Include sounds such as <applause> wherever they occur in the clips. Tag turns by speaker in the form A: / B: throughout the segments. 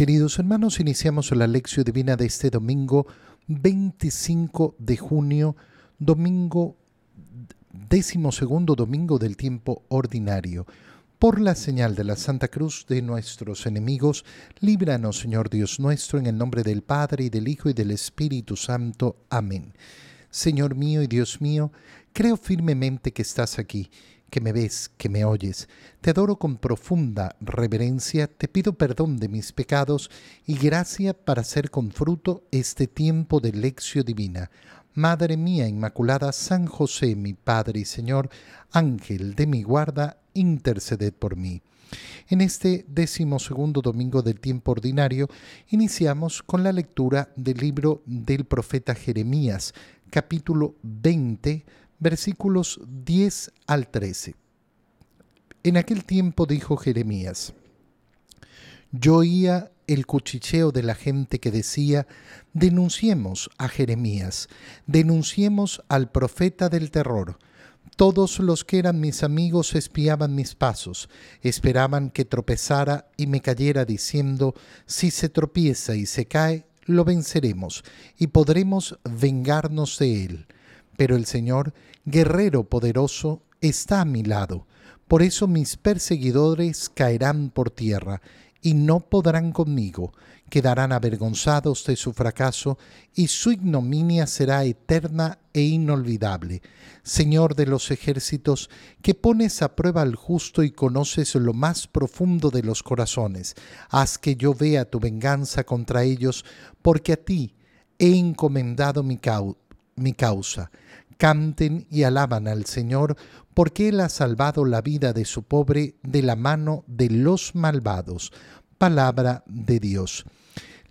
A: Queridos hermanos, iniciamos la lección divina de este domingo 25 de junio, domingo, décimo segundo domingo del tiempo ordinario. Por la señal de la Santa Cruz de nuestros enemigos, líbranos, Señor Dios nuestro, en el nombre del Padre, y del Hijo, y del Espíritu Santo. Amén. Señor mío y Dios mío, creo firmemente que estás aquí que me ves, que me oyes. Te adoro con profunda reverencia, te pido perdón de mis pecados y gracia para hacer con fruto este tiempo de lección divina. Madre mía Inmaculada, San José, mi Padre y Señor, Ángel de mi guarda, interceded por mí. En este décimo segundo domingo del tiempo ordinario iniciamos con la lectura del libro del profeta Jeremías, capítulo 20, versículos 10 al 13. En aquel tiempo dijo Jeremías, yo oía el cuchicheo de la gente que decía, denunciemos a Jeremías, denunciemos al profeta del terror. Todos los que eran mis amigos espiaban mis pasos, esperaban que tropezara y me cayera diciendo, si se tropieza y se cae, lo venceremos y podremos vengarnos de él pero el Señor, guerrero poderoso, está a mi lado. Por eso mis perseguidores caerán por tierra y no podrán conmigo, quedarán avergonzados de su fracaso y su ignominia será eterna e inolvidable. Señor de los ejércitos, que pones a prueba al justo y conoces lo más profundo de los corazones, haz que yo vea tu venganza contra ellos, porque a ti he encomendado mi, mi causa canten y alaban al Señor, porque Él ha salvado la vida de su pobre de la mano de los malvados. Palabra de Dios.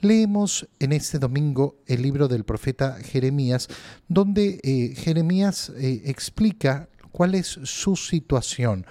A: Leemos en este domingo el libro del profeta Jeremías, donde eh, Jeremías eh, explica cuál es su situación,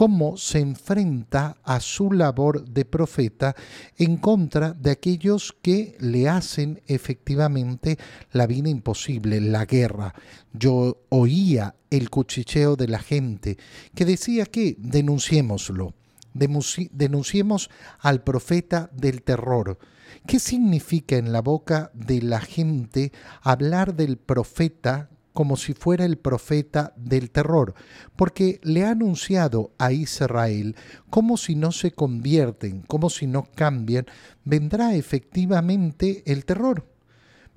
A: cómo se enfrenta a su labor de profeta en contra de aquellos que le hacen efectivamente la vida imposible, la guerra. Yo oía el cuchicheo de la gente que decía que denunciémoslo, denunciemos al profeta del terror. ¿Qué significa en la boca de la gente hablar del profeta como si fuera el profeta del terror, porque le ha anunciado a Israel como si no se convierten, como si no cambian, vendrá efectivamente el terror.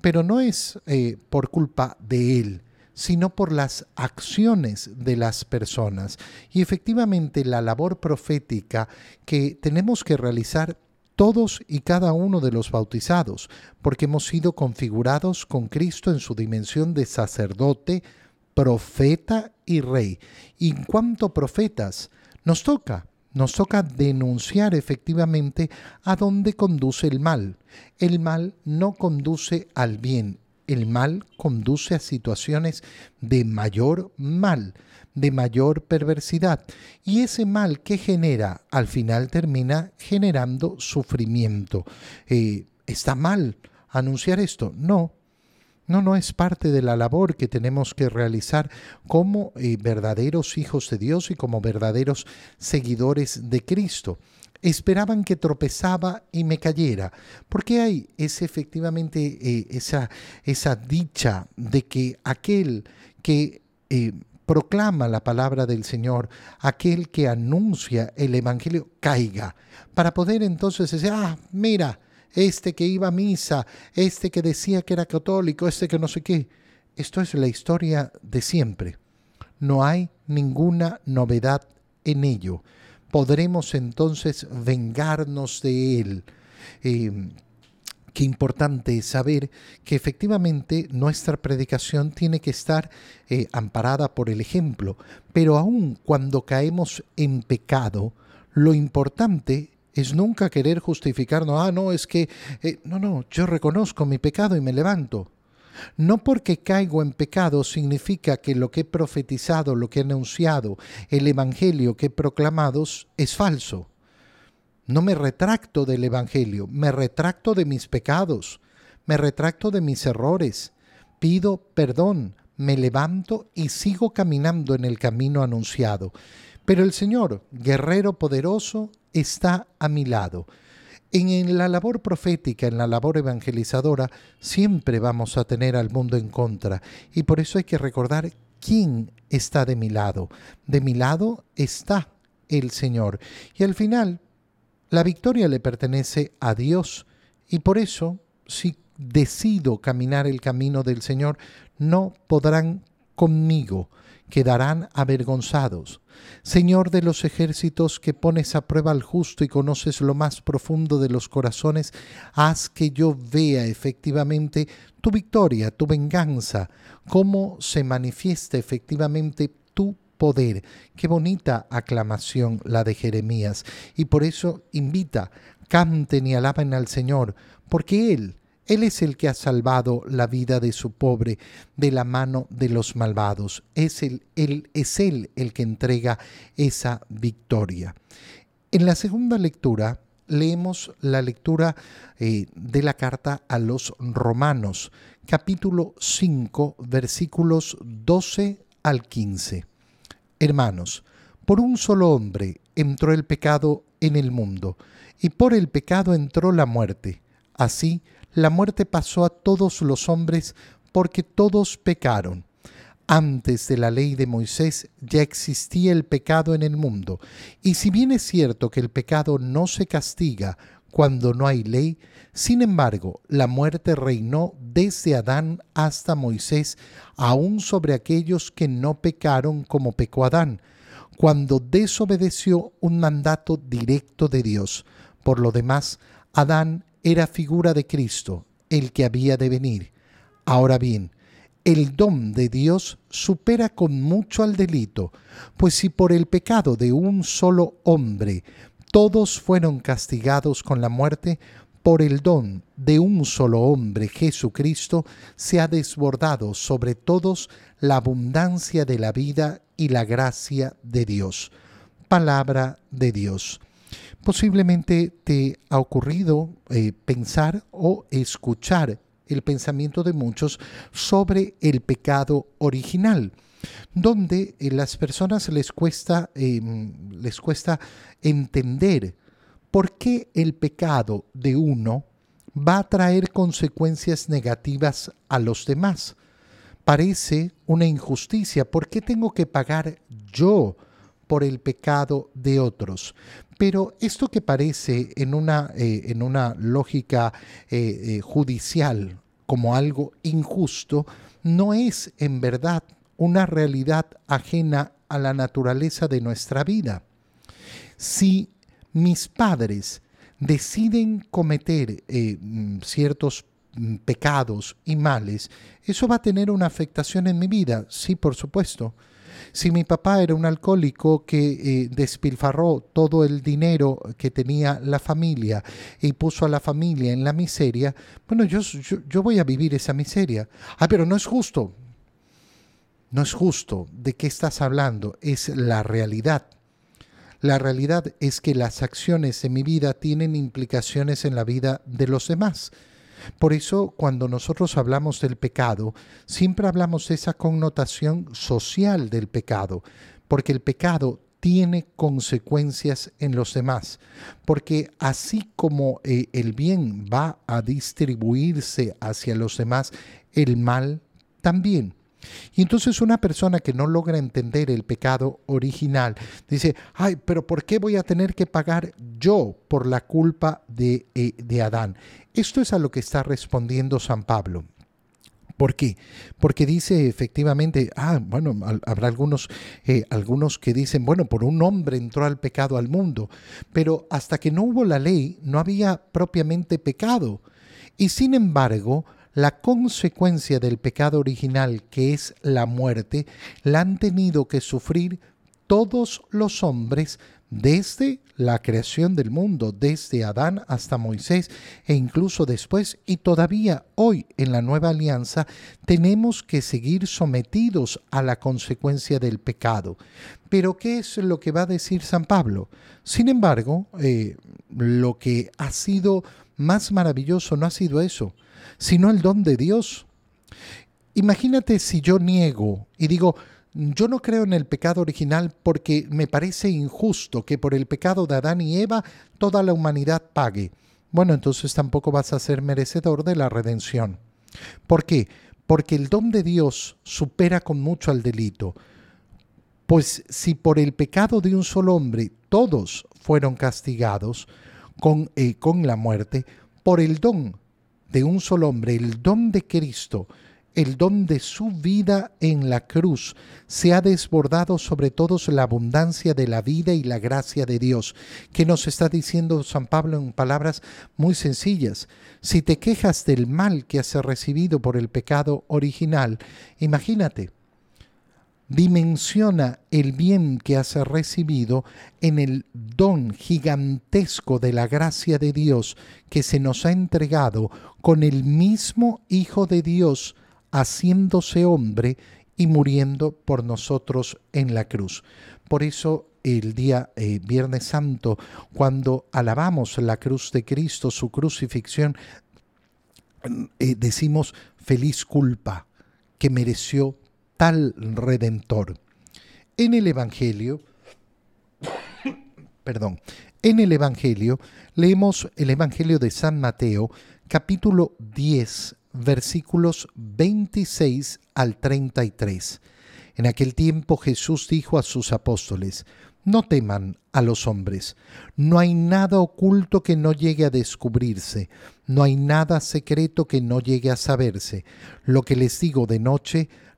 A: Pero no es eh, por culpa de él, sino por las acciones de las personas. Y efectivamente la labor profética que tenemos que realizar todos y cada uno de los bautizados, porque hemos sido configurados con Cristo en su dimensión de sacerdote, profeta y rey. Y en cuanto profetas, nos toca, nos toca denunciar efectivamente a dónde conduce el mal. El mal no conduce al bien, el mal conduce a situaciones de mayor mal de mayor perversidad. Y ese mal que genera, al final termina generando sufrimiento. Eh, ¿Está mal anunciar esto? No. No, no es parte de la labor que tenemos que realizar como eh, verdaderos hijos de Dios y como verdaderos seguidores de Cristo esperaban que tropezaba y me cayera. Porque hay es efectivamente eh, esa, esa dicha de que aquel que proclama la palabra del Señor, aquel que anuncia el Evangelio, caiga, para poder entonces decir, ah, mira, este que iba a misa, este que decía que era católico, este que no sé qué. Esto es la historia de siempre. No hay ninguna novedad en ello. Podremos entonces vengarnos de él. Eh, Qué importante es saber que efectivamente nuestra predicación tiene que estar eh, amparada por el ejemplo, pero aun cuando caemos en pecado, lo importante es nunca querer justificarnos, ah, no, es que, eh, no, no, yo reconozco mi pecado y me levanto. No porque caigo en pecado significa que lo que he profetizado, lo que he anunciado, el Evangelio que he proclamado es falso. No me retracto del Evangelio, me retracto de mis pecados, me retracto de mis errores, pido perdón, me levanto y sigo caminando en el camino anunciado. Pero el Señor, guerrero poderoso, está a mi lado. En la labor profética, en la labor evangelizadora, siempre vamos a tener al mundo en contra. Y por eso hay que recordar quién está de mi lado. De mi lado está el Señor. Y al final, la victoria le pertenece a Dios. Y por eso, si decido caminar el camino del Señor, no podrán conmigo quedarán avergonzados. Señor de los ejércitos que pones a prueba al justo y conoces lo más profundo de los corazones, haz que yo vea efectivamente tu victoria, tu venganza, cómo se manifiesta efectivamente tu poder. Qué bonita aclamación la de Jeremías. Y por eso invita, canten y alaben al Señor, porque Él él es el que ha salvado la vida de su pobre de la mano de los malvados. Es él, él, es él el que entrega esa victoria. En la segunda lectura leemos la lectura eh, de la carta a los romanos, capítulo 5, versículos 12 al 15. Hermanos, por un solo hombre entró el pecado en el mundo, y por el pecado entró la muerte. Así, la muerte pasó a todos los hombres porque todos pecaron. Antes de la ley de Moisés ya existía el pecado en el mundo, y si bien es cierto que el pecado no se castiga cuando no hay ley, sin embargo, la muerte reinó desde Adán hasta Moisés, aún sobre aquellos que no pecaron como pecó Adán, cuando desobedeció un mandato directo de Dios. Por lo demás, Adán era figura de Cristo, el que había de venir. Ahora bien, el don de Dios supera con mucho al delito, pues si por el pecado de un solo hombre todos fueron castigados con la muerte, por el don de un solo hombre, Jesucristo, se ha desbordado sobre todos la abundancia de la vida y la gracia de Dios. Palabra de Dios. Posiblemente te ha ocurrido eh, pensar o escuchar el pensamiento de muchos sobre el pecado original, donde eh, las personas les cuesta, em, les cuesta entender por qué el pecado de uno va a traer consecuencias negativas a los demás. Parece una injusticia. ¿Por qué tengo que pagar yo por el pecado de otros? Pero esto que parece en una, eh, en una lógica eh, eh, judicial como algo injusto, no es en verdad una realidad ajena a la naturaleza de nuestra vida. Si mis padres deciden cometer mm, ciertos mm, pecados y males, eso va a tener una afectación en mi vida, sí, por supuesto. Si mi papá era un alcohólico que eh, despilfarró todo el dinero que tenía la familia y puso a la familia en la miseria, bueno, yo, yo, voy a vivir esa miseria. Ah, pero no es justo. No es justo. ¿De qué estás hablando? Es la realidad. La realidad es que las acciones de mi vida tienen implicaciones en la vida de los demás. Por eso cuando nosotros hablamos del pecado, siempre hablamos de esa connotación social del pecado, porque el pecado tiene consecuencias en los demás, porque así como eh, el bien va a distribuirse hacia los demás, el mal también. Y entonces una persona que no logra entender el pecado original dice, ay, pero ¿por qué voy a tener que pagar yo por la culpa de, eh, de Adán? Esto es a lo que está respondiendo San Pablo. ¿Por qué? Porque dice efectivamente, ah, bueno, habrá algunos, eh, algunos que dicen, bueno, por un hombre entró al pecado al mundo, pero hasta que no hubo la ley no había propiamente pecado. Y sin embargo, la consecuencia del pecado original, que es la muerte, la han tenido que sufrir todos los hombres desde la creación del mundo, desde Adán hasta Moisés e incluso después, y todavía hoy en la nueva alianza, tenemos que seguir sometidos a la consecuencia del pecado. Pero ¿qué es lo que va a decir San Pablo? Sin embargo, eh, lo que ha sido más maravilloso no ha sido eso, sino el don de Dios. Imagínate si yo niego y digo, yo no creo en el pecado original porque me parece injusto que por el pecado de Adán y Eva toda la humanidad pague. bueno, entonces tampoco vas a ser merecedor de la redención. ¿Por qué? Porque el don de Dios supera con mucho al delito. Pues si por el pecado de un solo hombre todos fueron castigados con, eh, con la muerte, por el don de un solo hombre, el don de Cristo, el don de su vida en la cruz, se ha desbordado sobre todos la abundancia de la vida y la gracia de Dios, que nos está diciendo San Pablo en palabras muy sencillas. Si te quejas del mal que has recibido por el pecado original, imagínate, dimensiona el bien que has recibido en el don gigantesco de la gracia de Dios que se nos ha entregado con el mismo Hijo de Dios, haciéndose hombre y muriendo por nosotros en la cruz. Por eso el día eh, Viernes Santo, cuando alabamos la cruz de Cristo, su crucifixión, eh, decimos feliz culpa que mereció tal redentor. En el Evangelio, <coughs> perdón, en el Evangelio leemos el Evangelio de San Mateo, capítulo 10, versículos 26 al 33. En aquel tiempo Jesús dijo a sus apóstoles, no teman a los hombres, no hay nada oculto que no llegue a descubrirse, no hay nada secreto que no llegue a saberse. Lo que les digo de noche,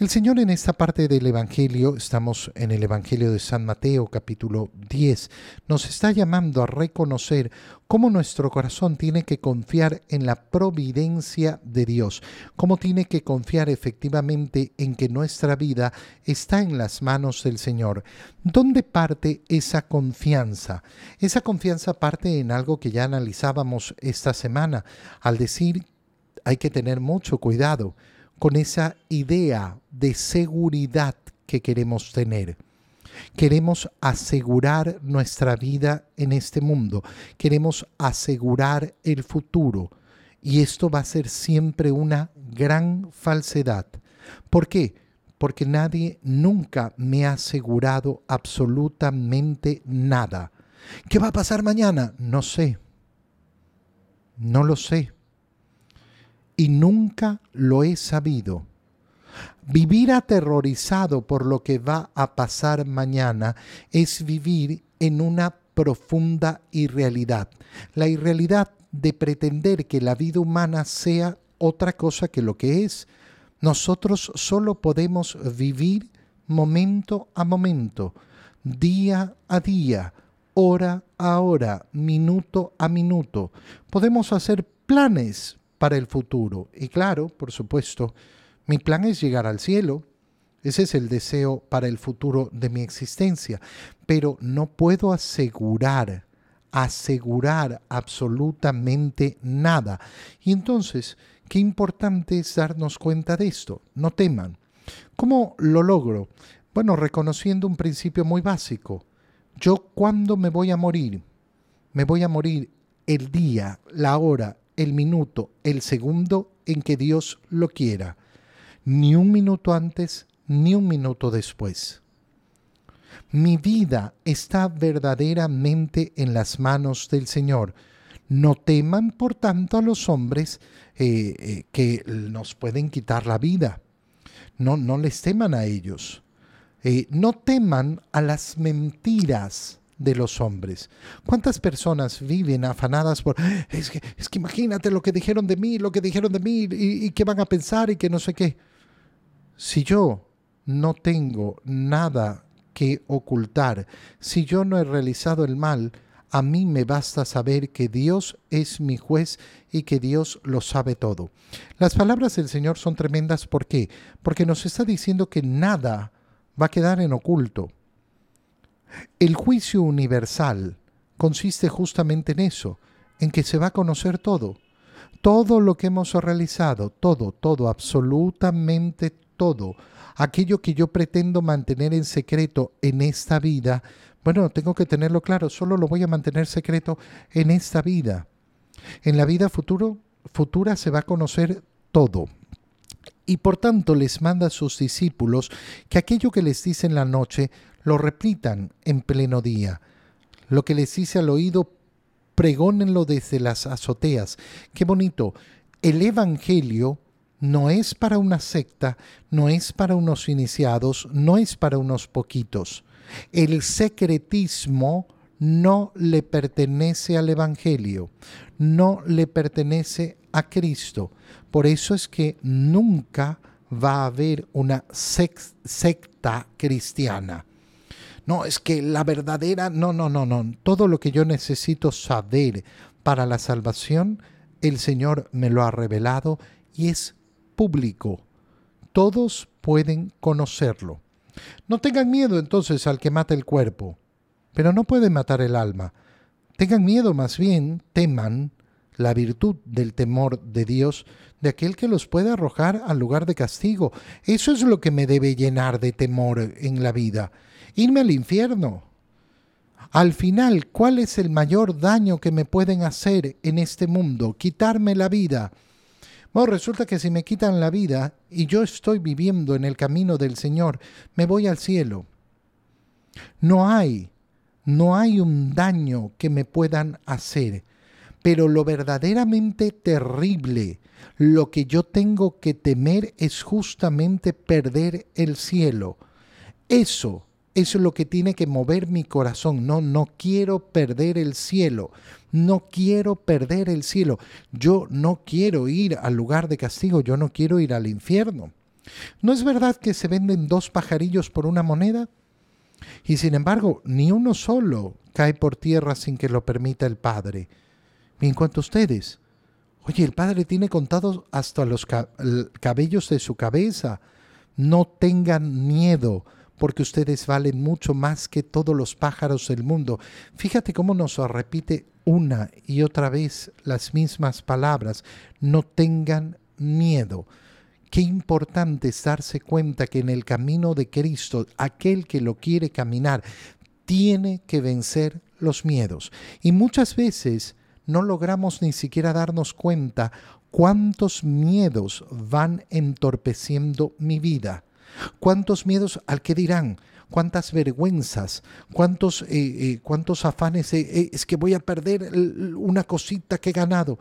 A: El Señor en esta parte del Evangelio, estamos en el Evangelio de San Mateo capítulo 10, nos está llamando a reconocer cómo nuestro corazón tiene que confiar en la providencia de Dios, cómo tiene que confiar efectivamente en que nuestra vida está en las manos del Señor. ¿Dónde parte esa confianza? Esa confianza parte en algo que ya analizábamos esta semana, al decir hay que tener mucho cuidado con esa idea de seguridad que queremos tener. Queremos asegurar nuestra vida en este mundo, queremos asegurar el futuro y esto va a ser siempre una gran falsedad. ¿Por qué? Porque nadie nunca me ha asegurado absolutamente nada. ¿Qué va a pasar mañana? No sé. No lo sé y nunca lo he sabido. Vivir aterrorizado por lo que va a pasar mañana es vivir en una profunda irrealidad. La irrealidad de pretender que la vida humana sea otra cosa que lo que es. Nosotros solo podemos vivir momento a momento, día a día, hora a hora, minuto a minuto. Podemos hacer planes, para el futuro. Y claro, por supuesto, mi plan es llegar al cielo. Ese es el deseo para el futuro de mi existencia. Pero no puedo asegurar, asegurar absolutamente nada. Y entonces, qué importante es darnos cuenta de esto. No teman. ¿Cómo lo logro? Bueno, reconociendo un principio muy básico. Yo cuándo me voy a morir? Me voy a morir el día, la hora el minuto, el segundo en que Dios lo quiera, ni un minuto antes ni un minuto después. Mi vida está verdaderamente en las manos del Señor. No teman, por tanto, a los hombres eh, eh, que nos pueden quitar la vida. No, no les teman a ellos. Eh, no teman a las mentiras de los hombres. ¿Cuántas personas viven afanadas por, es que, es que imagínate lo que dijeron de mí, lo que dijeron de mí y, y qué van a pensar y que no sé qué? Si yo no tengo nada que ocultar, si yo no he realizado el mal, a mí me basta saber que Dios es mi juez y que Dios lo sabe todo. Las palabras del Señor son tremendas, ¿por qué? Porque nos está diciendo que nada va a quedar en oculto. El juicio universal consiste justamente en eso, en que se va a conocer todo. Todo lo que hemos realizado, todo, todo, absolutamente todo. Aquello que yo pretendo mantener en secreto en esta vida, bueno, tengo que tenerlo claro, solo lo voy a mantener secreto en esta vida. En la vida futuro, futura se va a conocer todo. Y por tanto les manda a sus discípulos que aquello que les dice en la noche lo repitan en pleno día. Lo que les dice al oído, pregónenlo desde las azoteas. Qué bonito. El Evangelio no es para una secta, no es para unos iniciados, no es para unos poquitos. El secretismo no le pertenece al Evangelio, no le pertenece a Cristo. Por eso es que nunca va a haber una secta cristiana. No, es que la verdadera, no, no, no, no. Todo lo que yo necesito saber para la salvación, el Señor me lo ha revelado y es público. Todos pueden conocerlo. No tengan miedo entonces al que mata el cuerpo, pero no puede matar el alma. Tengan miedo más bien, teman la virtud del temor de Dios, de aquel que los puede arrojar al lugar de castigo. Eso es lo que me debe llenar de temor en la vida irme al infierno. Al final, ¿cuál es el mayor daño que me pueden hacer en este mundo? Quitarme la vida. Bueno, resulta que si me quitan la vida y yo estoy viviendo en el camino del Señor, me voy al cielo. No hay, no hay un daño que me puedan hacer. Pero lo verdaderamente terrible, lo que yo tengo que temer es justamente perder el cielo. Eso eso es lo que tiene que mover mi corazón. No, no quiero perder el cielo. No quiero perder el cielo. Yo no quiero ir al lugar de castigo. Yo no quiero ir al infierno. ¿No es verdad que se venden dos pajarillos por una moneda? Y sin embargo, ni uno solo cae por tierra sin que lo permita el Padre. Y en cuanto a ustedes, oye, el Padre tiene contados hasta los cabellos de su cabeza. No tengan miedo porque ustedes valen mucho más que todos los pájaros del mundo. Fíjate cómo nos repite una y otra vez las mismas palabras. No tengan miedo. Qué importante es darse cuenta que en el camino de Cristo, aquel que lo quiere caminar, tiene que vencer los miedos. Y muchas veces no logramos ni siquiera darnos cuenta cuántos miedos van entorpeciendo mi vida. ¿Cuántos miedos al que dirán? ¿Cuántas vergüenzas? ¿Cuántos, eh, eh, cuántos afanes? Eh, es que voy a perder una cosita que he ganado.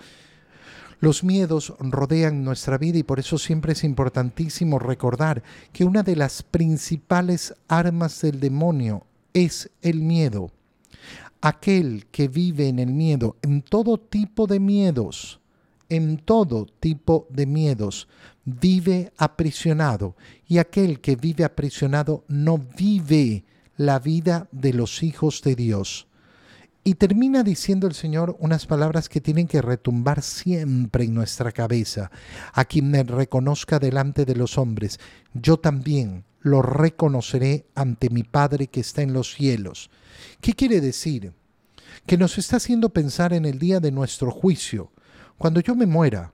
A: Los miedos rodean nuestra vida y por eso siempre es importantísimo recordar que una de las principales armas del demonio es el miedo. Aquel que vive en el miedo, en todo tipo de miedos, en todo tipo de miedos, vive aprisionado y aquel que vive aprisionado no vive la vida de los hijos de Dios. Y termina diciendo el Señor unas palabras que tienen que retumbar siempre en nuestra cabeza. A quien me reconozca delante de los hombres, yo también lo reconoceré ante mi Padre que está en los cielos. ¿Qué quiere decir? Que nos está haciendo pensar en el día de nuestro juicio. Cuando yo me muera,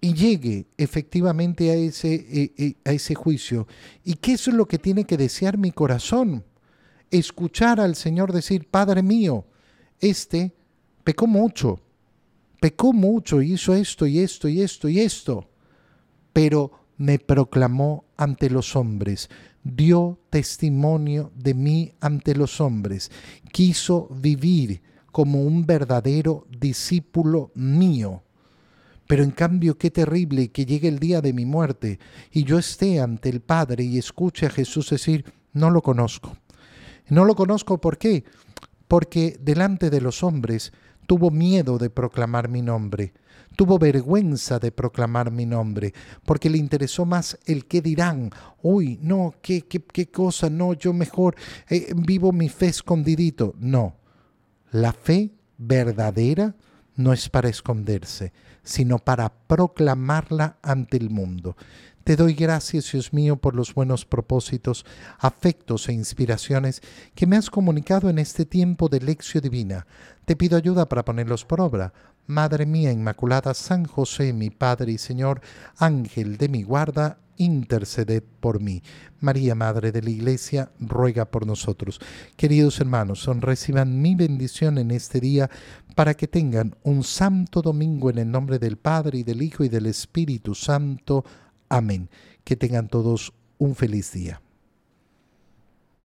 A: y llegue efectivamente a ese, eh, eh, a ese juicio. ¿Y qué es lo que tiene que desear mi corazón? Escuchar al Señor decir, Padre mío, este pecó mucho, pecó mucho, hizo esto y esto y esto y esto, pero me proclamó ante los hombres, dio testimonio de mí ante los hombres, quiso vivir como un verdadero discípulo mío pero en cambio, qué terrible que llegue el día de mi muerte y yo esté ante el Padre y escuche a Jesús decir, no lo conozco. No lo conozco por qué. Porque delante de los hombres tuvo miedo de proclamar mi nombre, tuvo vergüenza de proclamar mi nombre, porque le interesó más el qué dirán. Uy, no, qué, qué, qué cosa, no, yo mejor eh, vivo mi fe escondidito. No, la fe verdadera no es para esconderse, sino para proclamarla ante el mundo. Te doy gracias, Dios mío, por los buenos propósitos, afectos e inspiraciones que me has comunicado en este tiempo de lección divina. Te pido ayuda para ponerlos por obra. Madre mía Inmaculada, San José, mi Padre y Señor, Ángel de mi guarda, interceded por mí. María, Madre de la Iglesia, ruega por nosotros. Queridos hermanos, reciban mi bendición en este día para que tengan un santo domingo en el nombre del Padre y del Hijo y del Espíritu Santo. Amén. Que tengan todos un feliz día.